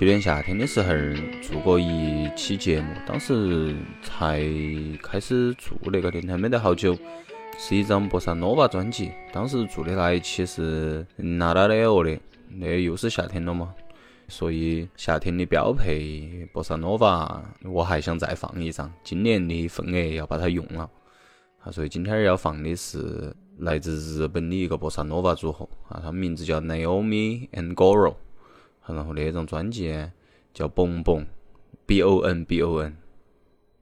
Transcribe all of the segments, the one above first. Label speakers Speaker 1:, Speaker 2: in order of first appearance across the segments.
Speaker 1: 去年夏天的时候做过一期节目，当时才开始做那个电台，没得好久，是一张博萨诺瓦专辑。当时做的那一期是娜达雷欧的，那又是夏天了嘛，所以夏天的标配博萨诺瓦，我还想再放一张，今年的份额要把它用了。啊，所以今天要放的是来自日本的一个博萨诺瓦组合啊，他们名字叫 Naomi and Goro。然后那张专辑叫《蹦蹦》，B O N B O N。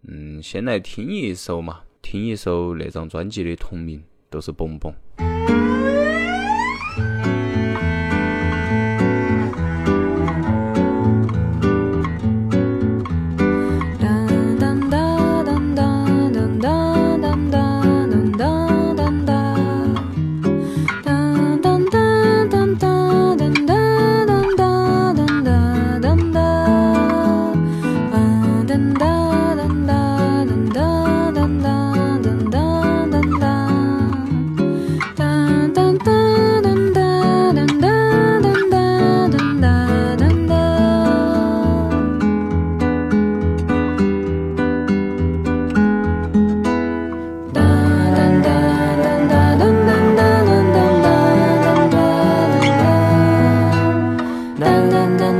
Speaker 1: 嗯，先来听一首嘛，听一首那张专辑的同名，都是《蹦蹦》。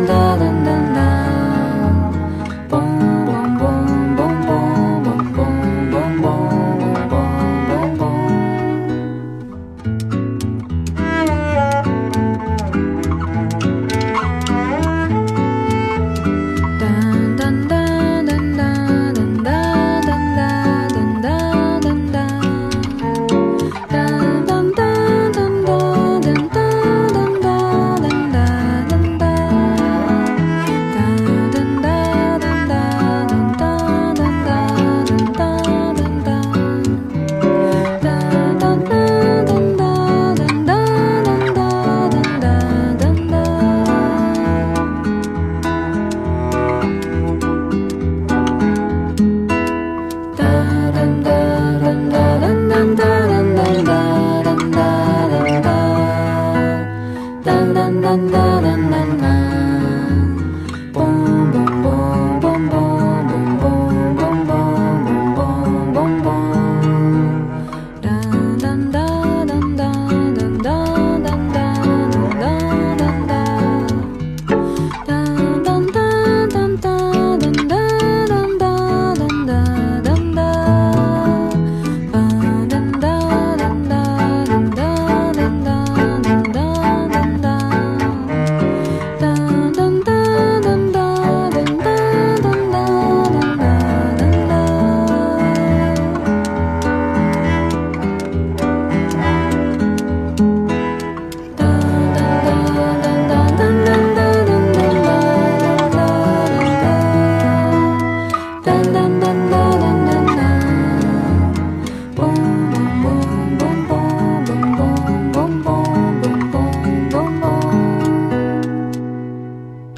Speaker 2: darling.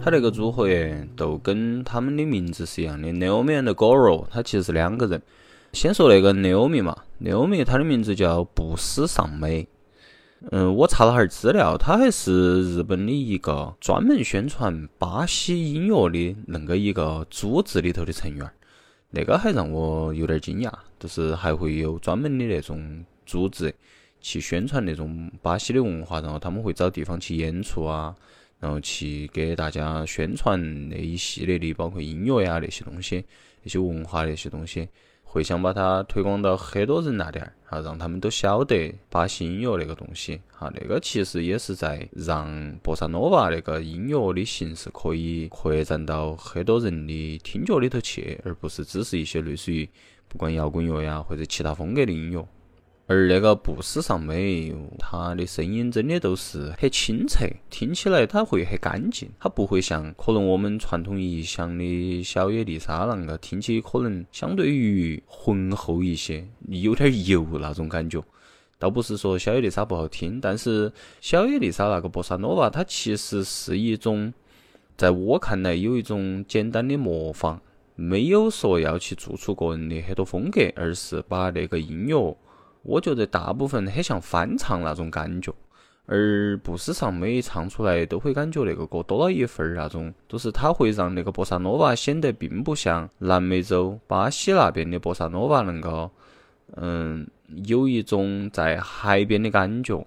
Speaker 1: 他那个组合耶，都跟他们的名字是一样的，Naomi and Goro，他其实是两个人。先说那个 Naomi 嘛，Naomi 他的名字叫布斯尚美。嗯，我查了下儿资料，他还是日本的一个专门宣传巴西音乐的恁个一个组织里头的成员儿。那个还让我有点惊讶，就是还会有专门的那种组织去宣传那种巴西的文化，然后他们会找地方去演出啊，然后去给大家宣传那一系列的，包括音乐呀那些东西，那些文化那些东西，会想把它推广到很多人那点儿，啊，让他们都晓得巴西音乐那个东西，哈，那个其实也是在让波萨诺瓦那个音乐的形式可以扩展到很多人的听觉里头去，而不是只是一些类似于不管摇滚乐呀或者其他风格的音乐。而那个布斯上美，它的声音真的都是很清澈，听起来它会很干净，它不会像可能我们传统意义上的小野丽莎那个听起可能相对于浑厚一些，有点油那种感觉。倒不是说小野丽莎不好听，但是小野丽莎那个波萨诺瓦，它其实是一种，在我看来有一种简单的模仿，没有说要去做出个人的很多风格，而是把那个音乐。我觉得大部分很像翻唱那种感觉，而不是上每唱出来都会感觉那个歌多了一份儿那种，就是它会让那个波萨诺瓦显得并不像南美洲巴西那边的波萨诺瓦能够，嗯，有一种在海边的感觉，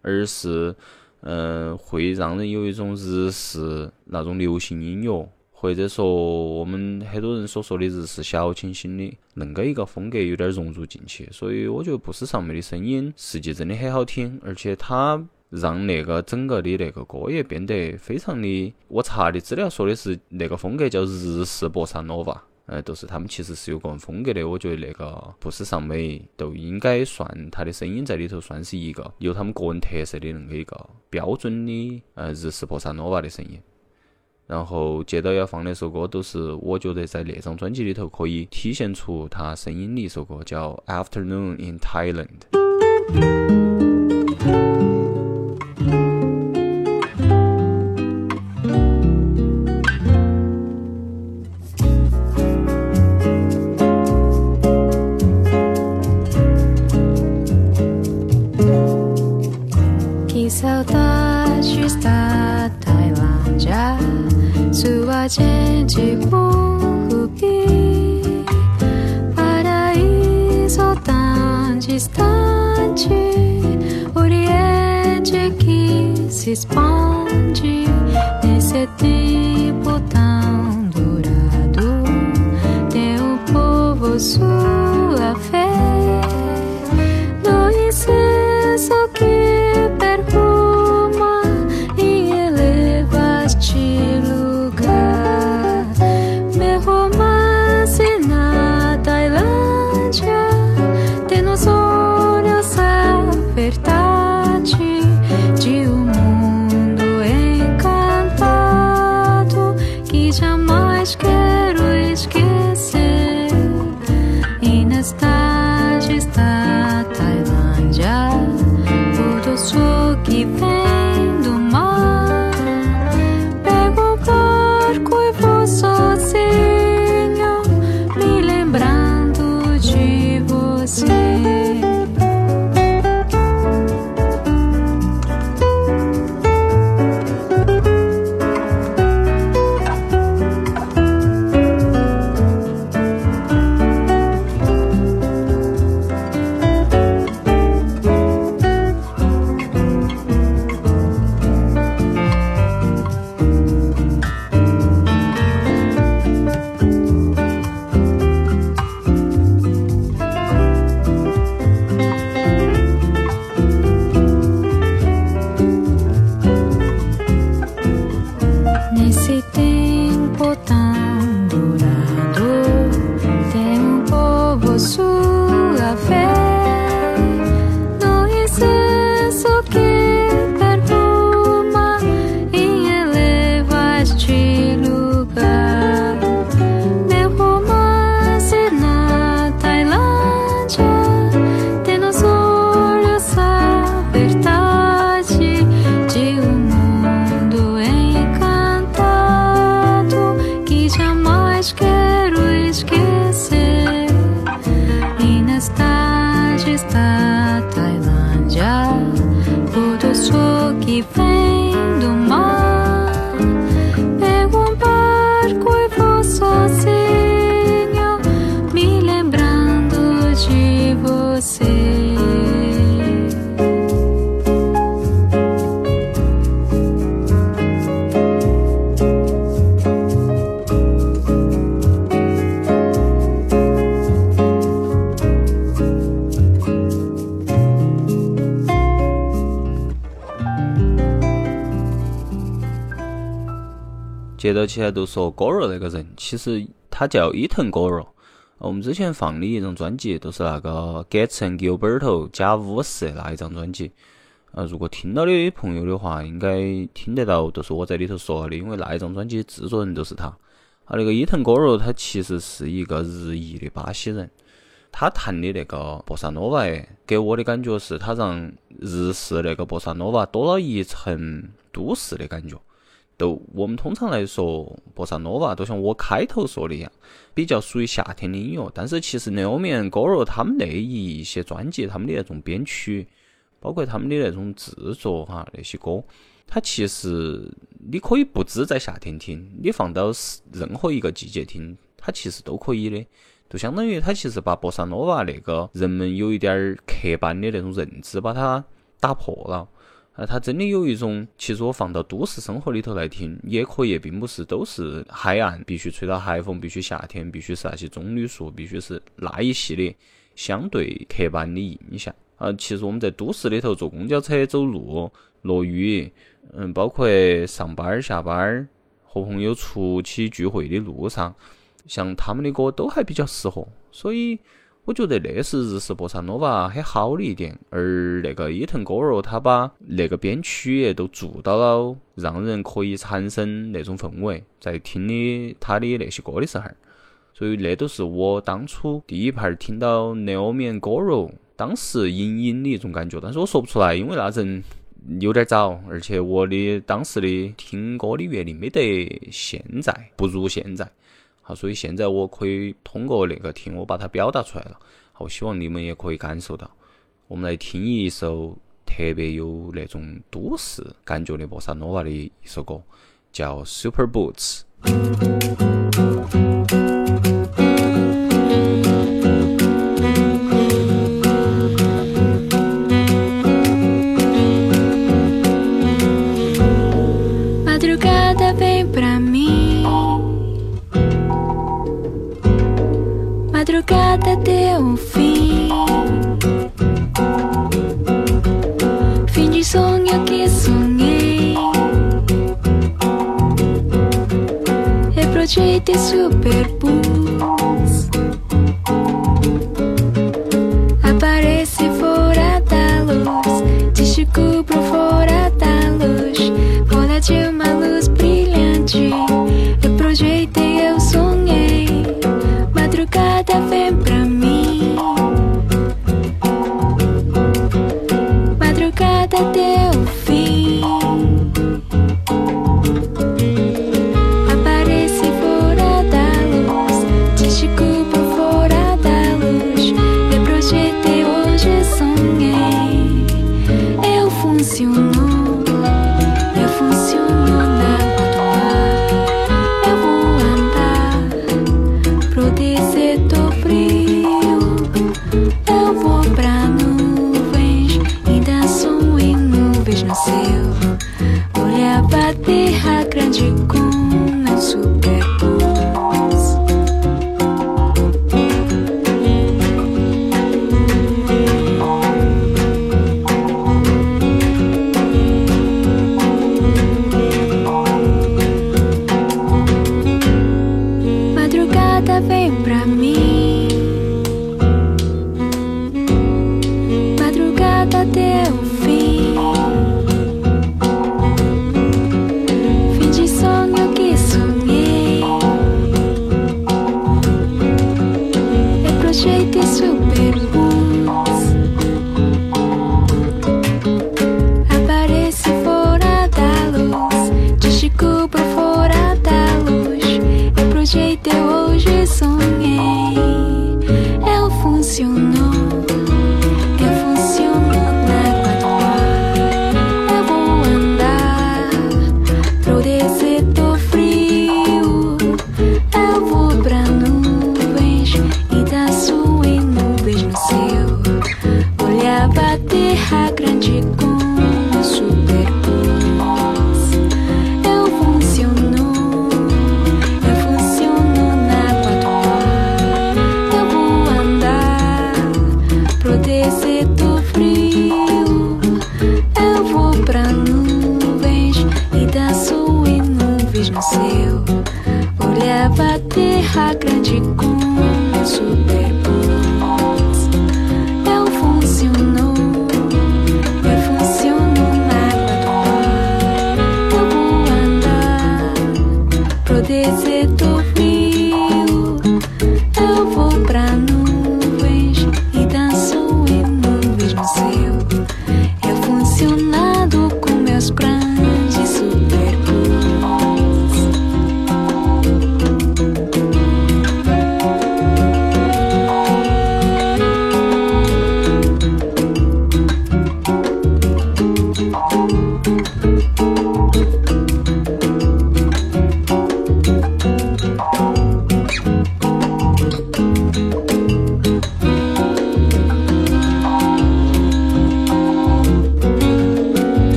Speaker 1: 而是，嗯，会让人有一种日式那种流行音乐。或者说，我们很多人所说的日式小清新的恁个一个风格有点融入进去，所以我觉得不是上妹的声音实际真的很好听，而且它让那个整个的那个歌也变得非常的。我查的资料说的是那个风格叫日式波萨诺瓦，呃，都是他们其实是有个人风格的。我觉得那个不是上美都应该算他的声音在里头算是一个有他们个人特色的恁个一个标准的呃日式波萨诺瓦的声音。然后接到要放那首歌，都是我觉得在那张专辑里头可以体现出他声音的一首歌，叫《Afternoon in Thailand》。
Speaker 2: Saudades da Tailândia, sua gente corrupi para isso tão distante oriente que se expande nesse tempo tão dourado, tem o povo sua fé
Speaker 1: 接着起来都说 Goro 那个人，其实他叫伊藤 Goro，我们之前放的一张专辑都是那个 Gets and Gilberto 加五十那一张专辑。啊，如果听到的朋友的话，应该听得到，都是我在里头说的，因为那一张专辑制作人都是他。啊，那个伊藤戈罗，他其实是一个日裔的巴西人。他弹的那个波萨诺瓦，给我的感觉是他让日式那个波萨诺瓦多了一层都市的感觉。都我们通常来说，波萨诺瓦都像我开头说的一样，比较属于夏天的音乐。但是其实 Neomi Goro 他们那一些专辑，他们的那种编曲，包括他们的那种制作哈，那些歌，它其实你可以不止在夏天听，你放到任何一个季节听，它其实都可以的。就相当于它其实把波萨诺瓦那个人们有一点儿刻板的那种认知，把它打破了。啊，它真的有一种，其实我放到都市生活里头来听也可以，并不是都是海岸，必须吹到海风，必须夏天，必须是那些棕榈树，必须是那一系列相对刻板的印象。啊，其实我们在都市里头坐公交车、走路、落雨，嗯，包括上班儿、下班儿和朋友出去聚会的路上，像他们的歌都还比较适合，所以。我觉得那是日式波萨诺瓦很好的一点，而那个伊藤戈罗他把那个编曲也都做到了，让人可以产生那种氛围，在听的他的那些歌的时候，所以那都是我当初第一盘听到 Naomi Goro 当时隐隐的一种感觉，但是我说不出来，因为那阵有点早，而且我的当时的听歌的阅历没得现在不如现在。好，所以现在我可以通过那个听，我把它表达出来了。好，希望你们也可以感受到。我们来听一首特别有那种都市感觉的博萨诺瓦的一首歌，叫《Super Boots》。
Speaker 2: madrugada deu um fim. Fim de sonho que sonhei. Reprojeitei super bus. de
Speaker 1: conheço.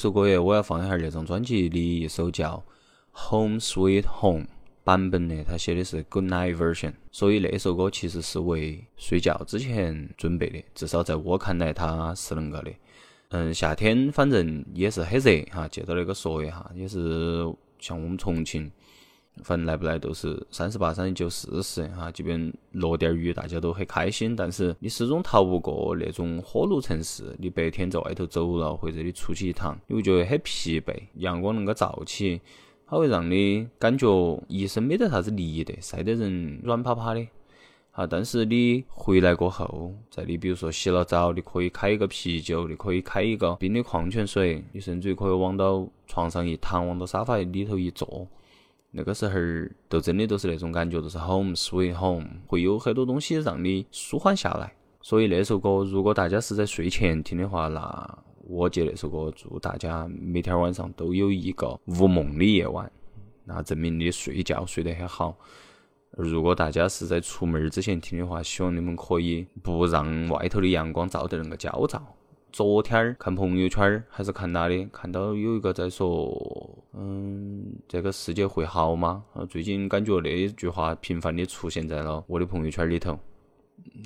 Speaker 1: 首歌耶，我要放一下那张专辑的一首叫《Home Sweet Home》版本的，他写的是 Good Night Version，所以那首歌其实是为睡觉之前准备的，至少在我看来它是恁个的。嗯，夏天反正也是很热哈，借到那个说一下，也是像我们重庆，反正来不来都是三十八、三十九、四十哈，即便落点儿雨，大家都很开心。但是你始终逃不过那种火炉城市，你白天在外头走了，或者你出去一趟，你会觉得很疲惫。阳光恁个照起，它会让你感觉一身没得啥子力的，晒得人软趴趴的。啊，但是你回来过后，在你比如说洗了澡，你可以开一个啤酒，你可以开一个冰的矿泉水，你甚至于可以往到床上一躺，往到沙发里头一坐，那个时候儿都真的都是那种感觉，都是 home sweet home，会有很多东西让你舒缓下来。所以那首歌，如果大家是在睡前听的话，那我借那首歌祝大家每天晚上都有一个无梦的夜晚，那证明你睡觉睡得很好。如果大家是在出门儿之前听的话，希望你们可以不让外头的阳光照得那个焦躁。昨天儿看朋友圈儿还是看哪里，看到有一个在说，嗯，这个世界会好吗？啊，最近感觉那句话频繁的出现在了我的朋友圈里头。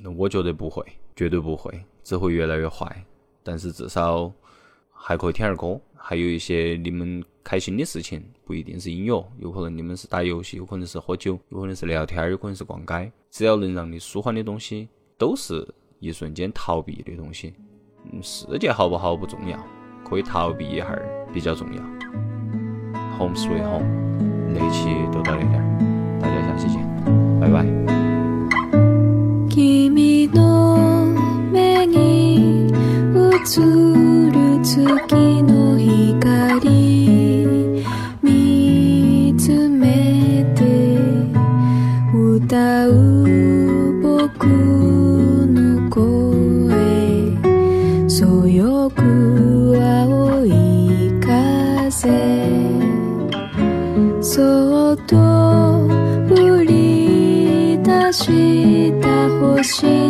Speaker 1: 那我觉得不会，绝对不会，只会越来越坏。但是至少还可以听点儿歌，还有一些你们开心的事情，不一定是音乐，有可能你们是打游戏，有可能是喝酒，有可能是聊天，有可能是逛街，只要能让你舒缓的东西，都是一瞬间逃避的东西。嗯，世界好不好不重要，可以逃避一下儿比较重要。Home sweet home，那期就到那点儿，大家下期见，拜拜。
Speaker 2: 君の目に映る月の り出した星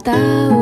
Speaker 2: tahu